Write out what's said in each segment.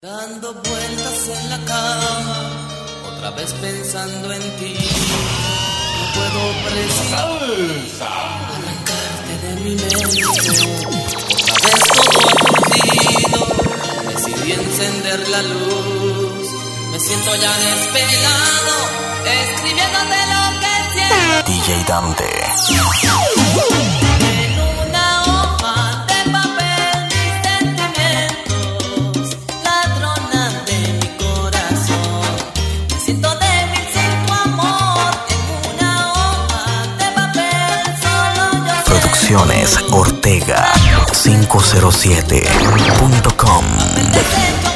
Dando vueltas en la cama, otra vez pensando en ti. No puedo prestar arrancarte de mi mente. Otra vez todo aturdido, decidí encender la luz. Me siento ya despegado, escribiéndote lo que siento. DJ Dante. Ortega 507.com.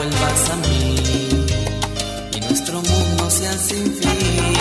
vuelvas a mí y nuestro mundo sea sin fin.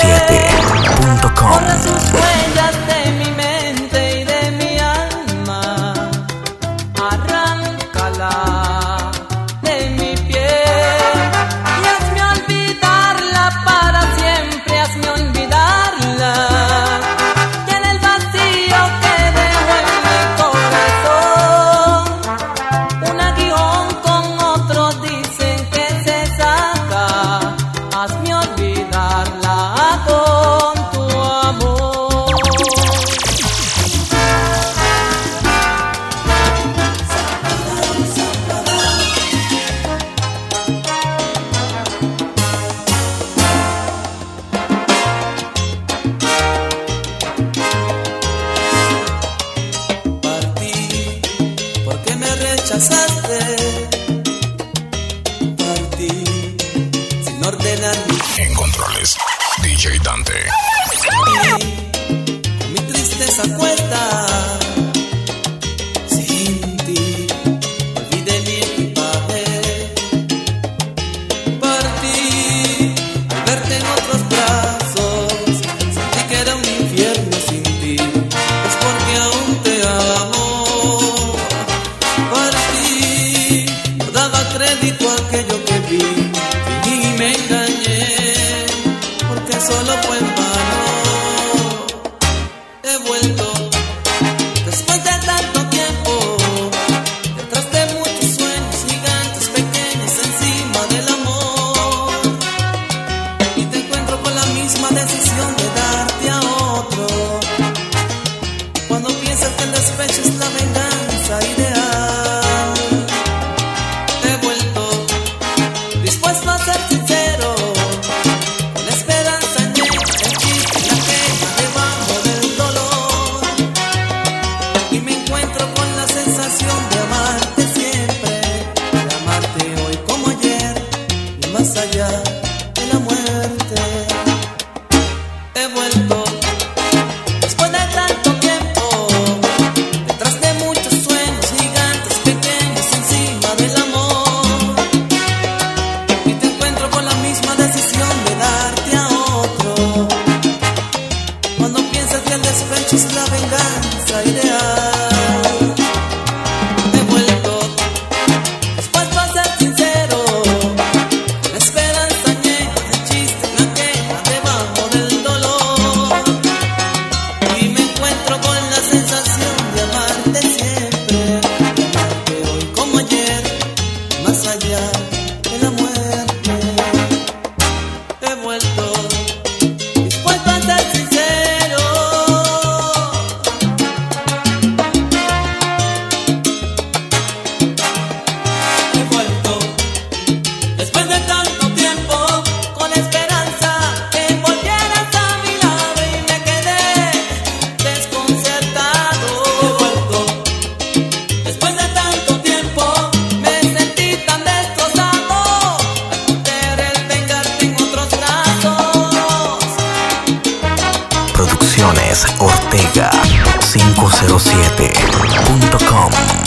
7 tristeza Producciones Ortega 507.com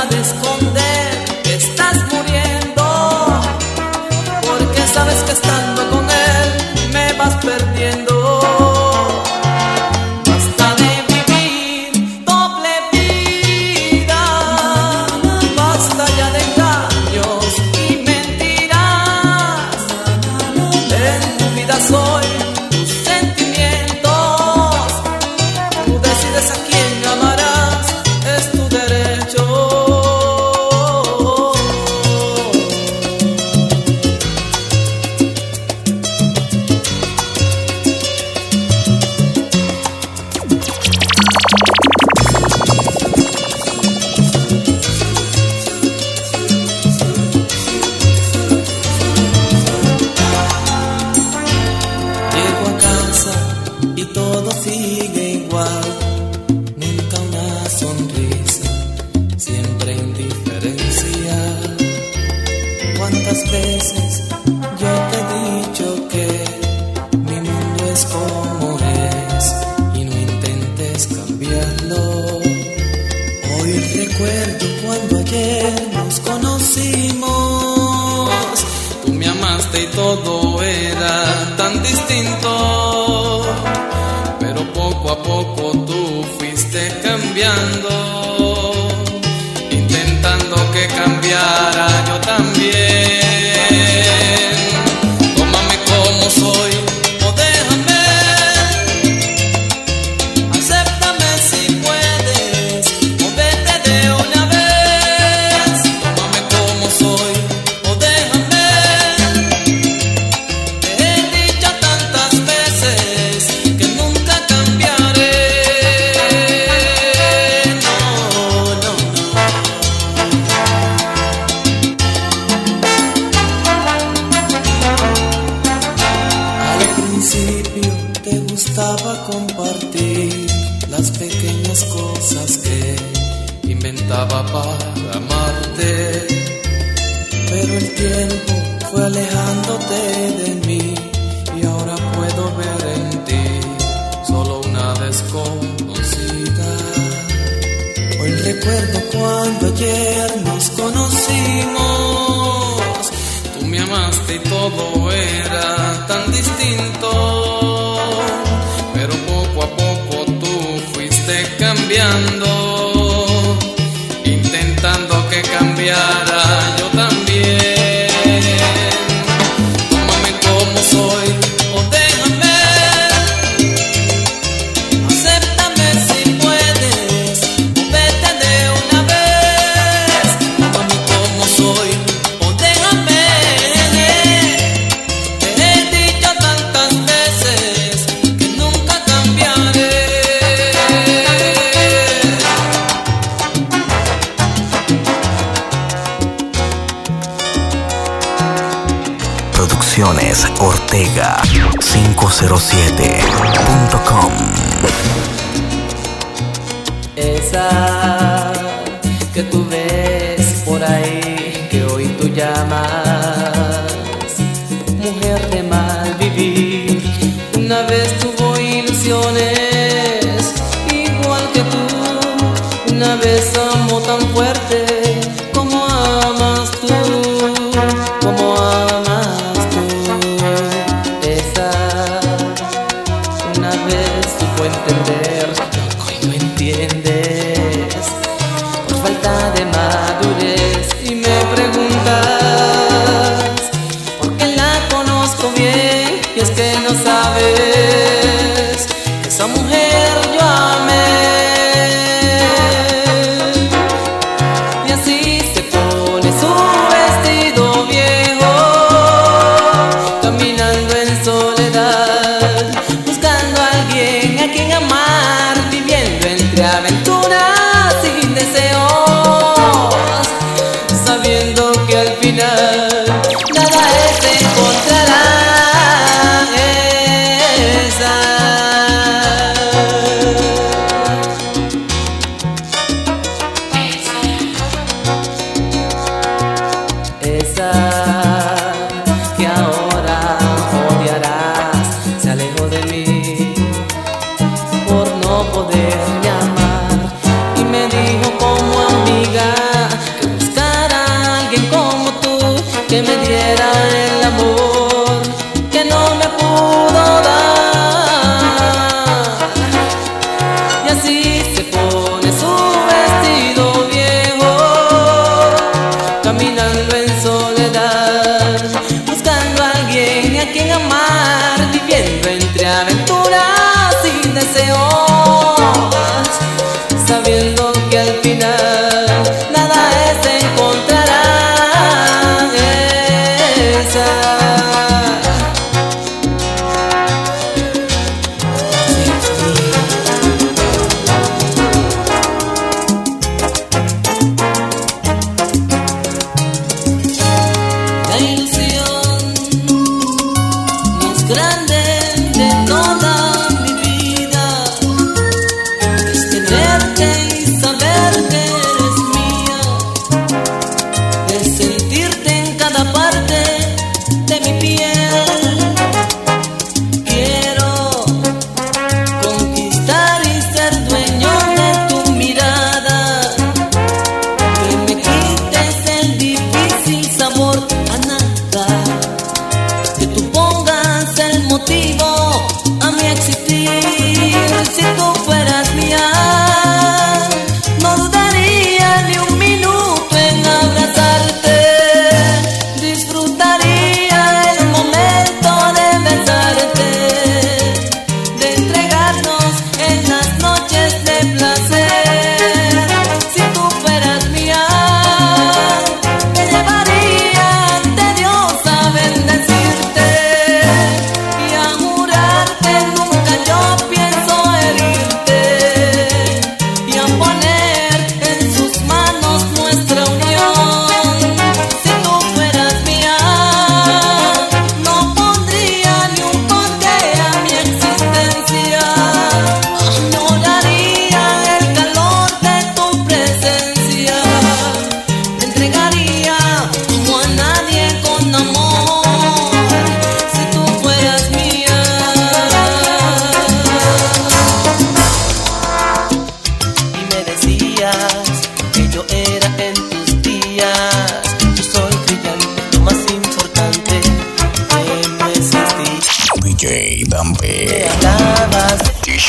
agradezco Hoy recuerdo cuando ayer nos conocimos. Tú me amaste y todo era tan distinto. Pero poco a poco tú fuiste cambiando. Recuerdo cuando ayer nos conocimos, tú me amaste y todo era tan distinto, pero poco a poco tú fuiste cambiando. Esa que tú ves por ahí, que hoy tú llamas mujer de mal vivir, una vez tuvo ilusiones igual que tú, una vez son.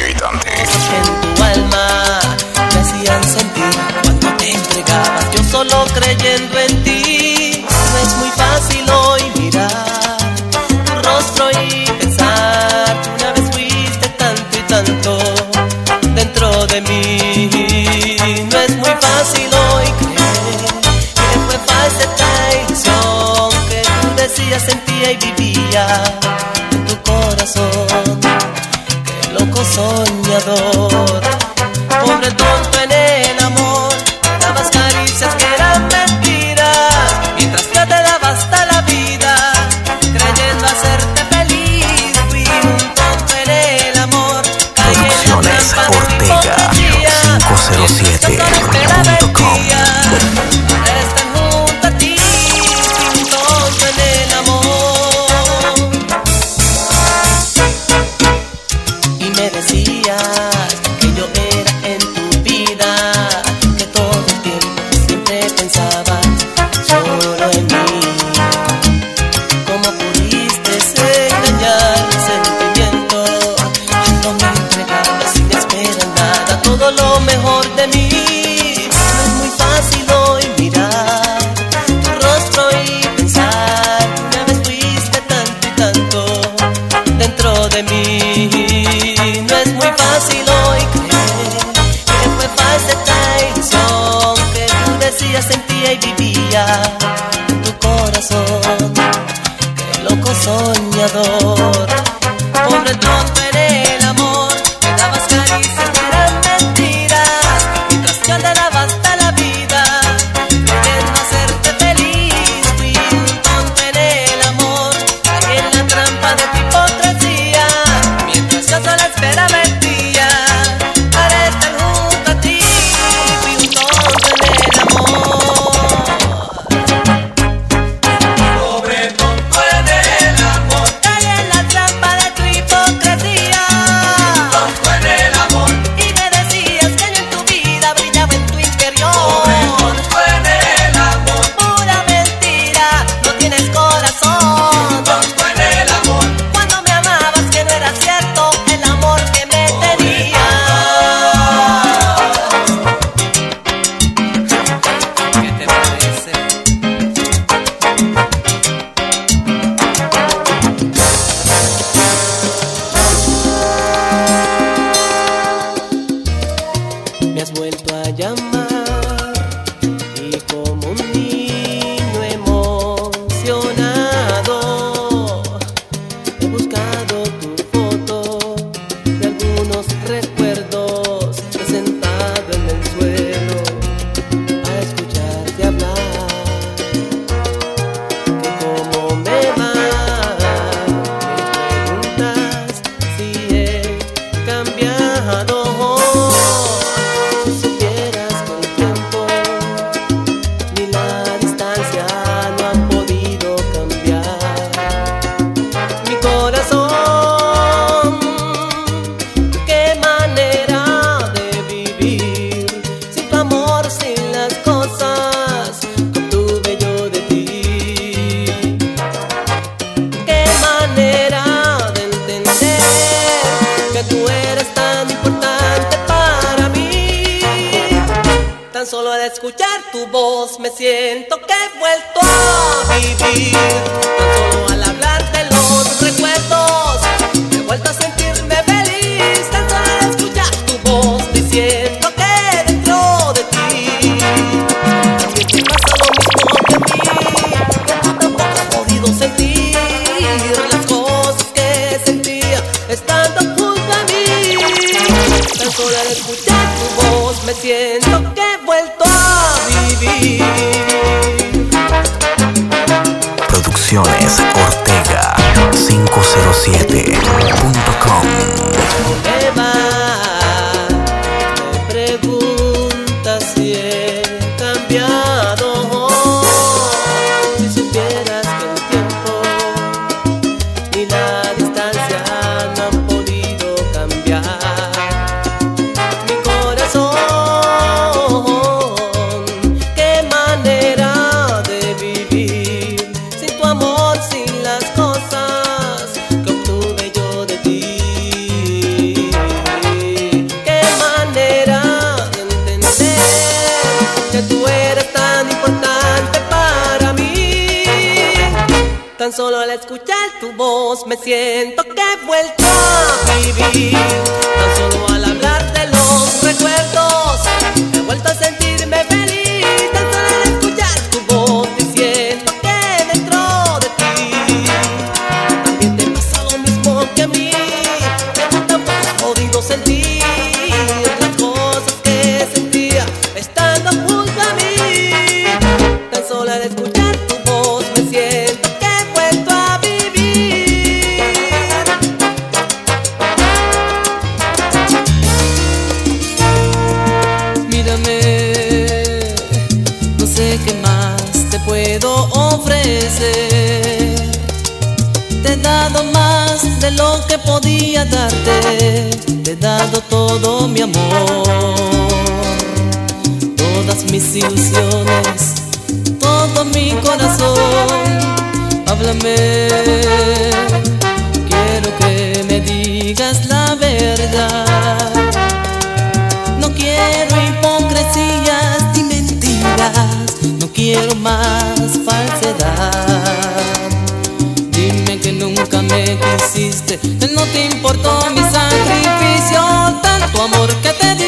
DJ Dante. me siento que he vuelto a vivir. me siento que he vuelto a vivir. Tan solo al hablar de los recuerdos. dado más de lo que podía darte, te he dado todo mi amor, todas mis ilusiones, todo mi corazón, háblame, quiero que me digas la verdad, no quiero hipocresías ni mentiras, no quiero más falsedad me quisiste, no te importó mi sacrificio, tanto amor que te.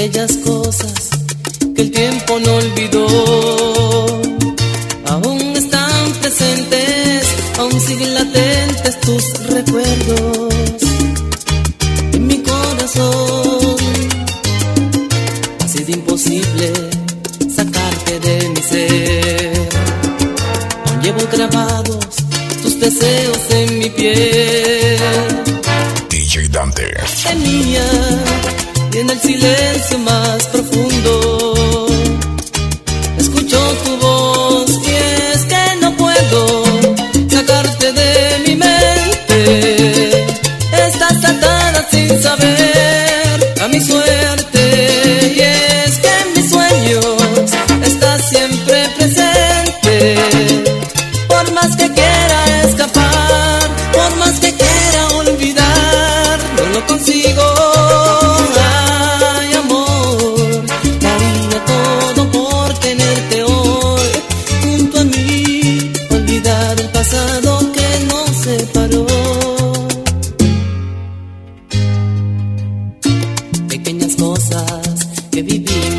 aquellas cosas que el tiempo no olvidó. Aún están presentes, aún siguen latentes tus recuerdos en mi corazón. Ha sido imposible sacarte de mi ser. Aún llevo grabados tus deseos en mi piel. DJ Dante. silêncio, mas vivi.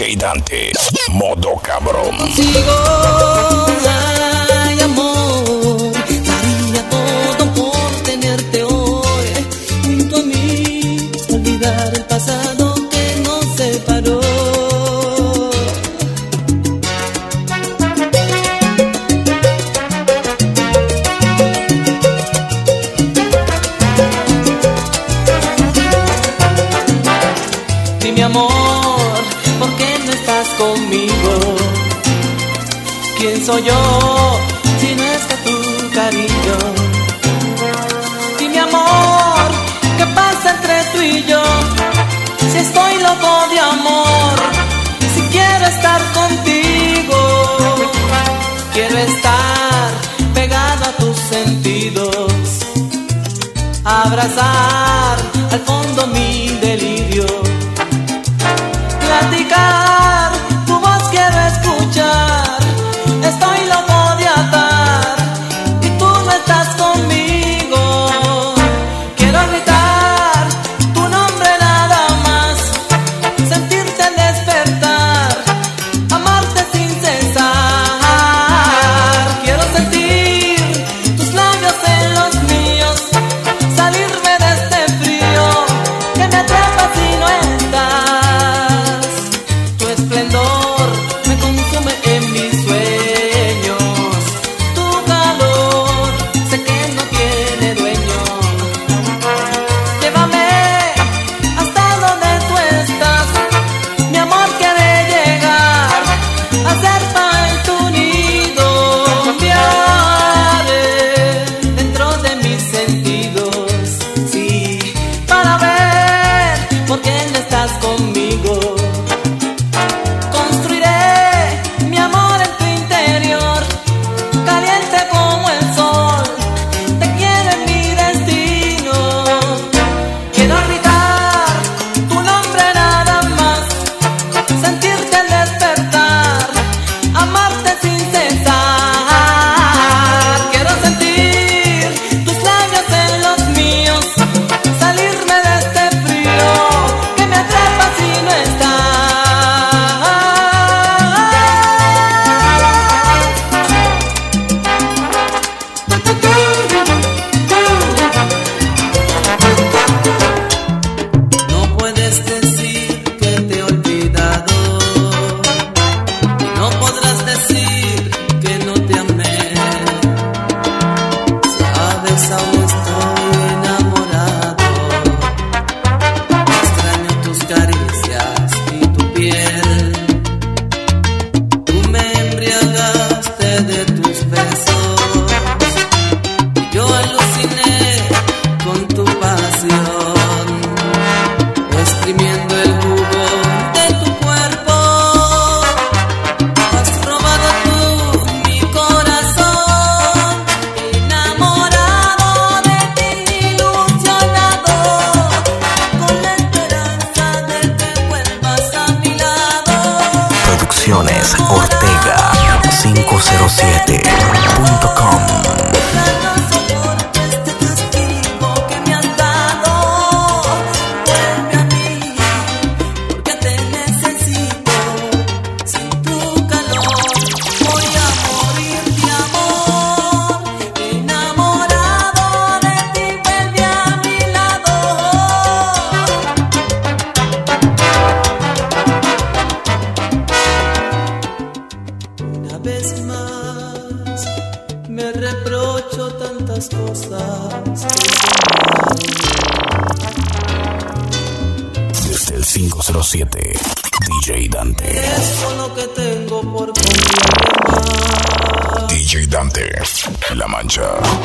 DJ Dante, modo cabrón. 507.com La Mancha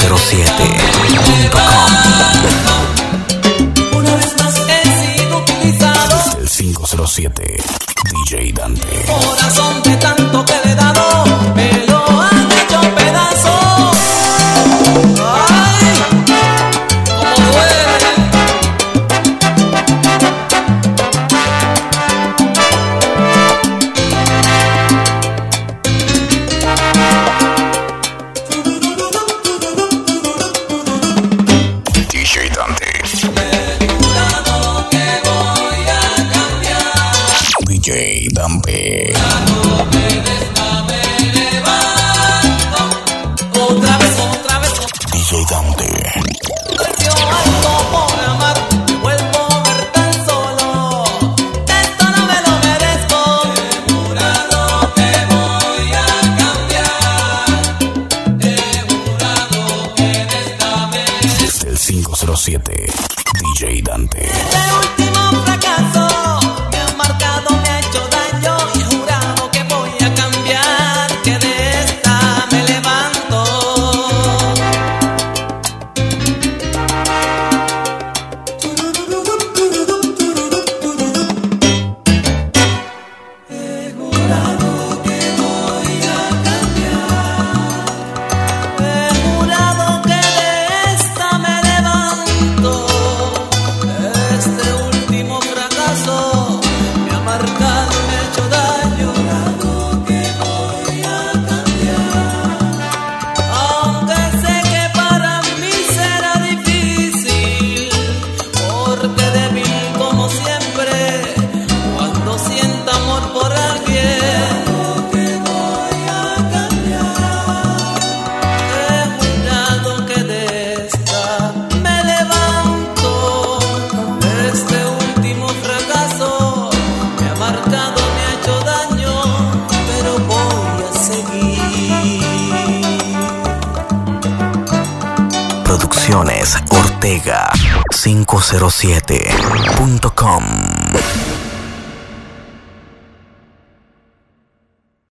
507.com Una vez más he sido utilizado. El 507